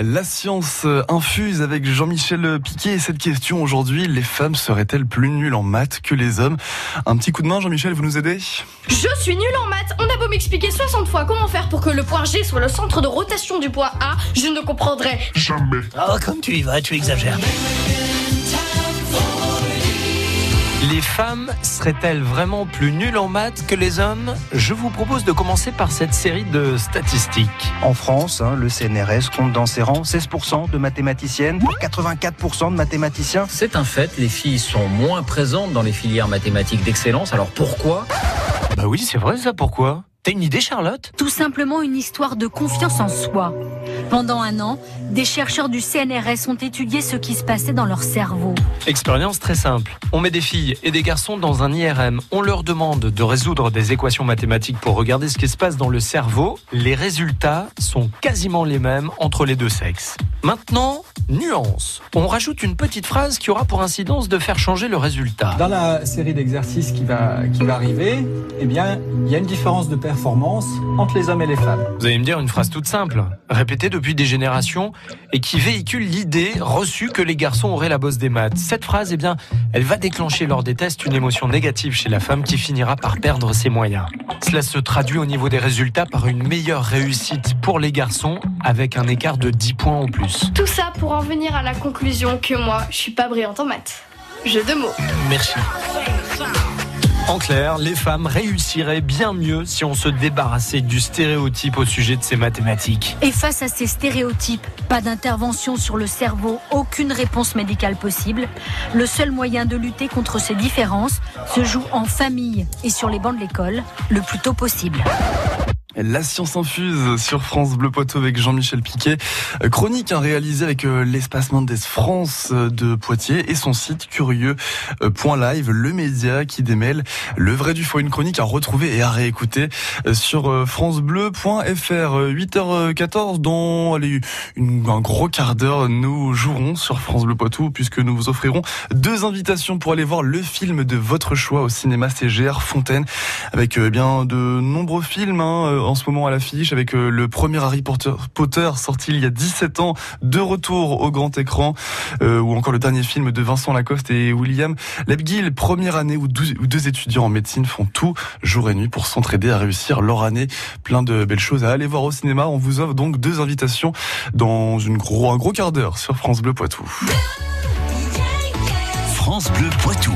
La science infuse avec Jean-Michel Piquet et cette question aujourd'hui, les femmes seraient-elles plus nulles en maths que les hommes? Un petit coup de main Jean-Michel, vous nous aidez? Je suis nul en maths, on a beau m'expliquer 60 fois comment faire pour que le point G soit le centre de rotation du point A, je ne comprendrai jamais. Oh, comme tu y vas, tu exagères. Femmes seraient-elles vraiment plus nulles en maths que les hommes? Je vous propose de commencer par cette série de statistiques. En France, hein, le CNRS compte dans ses rangs 16% de mathématiciennes pour 84% de mathématiciens. C'est un fait, les filles sont moins présentes dans les filières mathématiques d'excellence. Alors pourquoi? Bah oui, c'est vrai ça, pourquoi? T'as une idée, Charlotte? Tout simplement une histoire de confiance en soi. Pendant un an, des chercheurs du CNRS ont étudié ce qui se passait dans leur cerveau. Expérience très simple. On met des filles et des garçons dans un IRM. On leur demande de résoudre des équations mathématiques pour regarder ce qui se passe dans le cerveau. Les résultats sont quasiment les mêmes entre les deux sexes. Maintenant, nuance. On rajoute une petite phrase qui aura pour incidence de faire changer le résultat. Dans la série d'exercices qui va, qui va arriver, eh bien, il y a une différence de performance entre les hommes et les femmes. Vous allez me dire une phrase toute simple, répétée depuis des générations et qui véhicule l'idée reçue que les garçons auraient la bosse des maths. Cette phrase, eh bien, elle va déclencher lors des tests une émotion négative chez la femme qui finira par perdre ses moyens. Cela se traduit au niveau des résultats par une meilleure réussite pour les garçons avec un écart de 10 points en plus. Tout ça pour en venir à la conclusion que moi, je suis pas brillante en maths. Jeu de mots. Merci. En clair, les femmes réussiraient bien mieux si on se débarrassait du stéréotype au sujet de ces mathématiques. Et face à ces stéréotypes, pas d'intervention sur le cerveau, aucune réponse médicale possible. Le seul moyen de lutter contre ces différences se joue en famille et sur les bancs de l'école, le plus tôt possible. La science infuse sur France Bleu Poitou avec Jean-Michel Piquet. Euh, chronique hein, réalisée avec euh, l'espace Mendes France euh, de Poitiers et son site curieux.live, le média qui démêle le vrai du faux. Une chronique à retrouver et à réécouter sur francebleu.fr. 8h14 dans allez, une, un gros quart d'heure, nous jouerons sur France Bleu Poitou puisque nous vous offrirons deux invitations pour aller voir le film de votre choix au cinéma CGR Fontaine avec bien de nombreux films hein, en ce moment à l'affiche avec euh, le premier Harry Potter, sorti il y a 17 ans, de retour au grand écran, euh, ou encore le dernier film de Vincent Lacoste et William Lebguil, première année où deux, où deux étudiants en médecine font tout jour et nuit pour s'entraider à réussir leur année. Plein de belles choses à aller voir au cinéma. On vous offre donc deux invitations dans une gros, un gros quart d'heure sur France Bleu Poitou. France Bleu Poitou.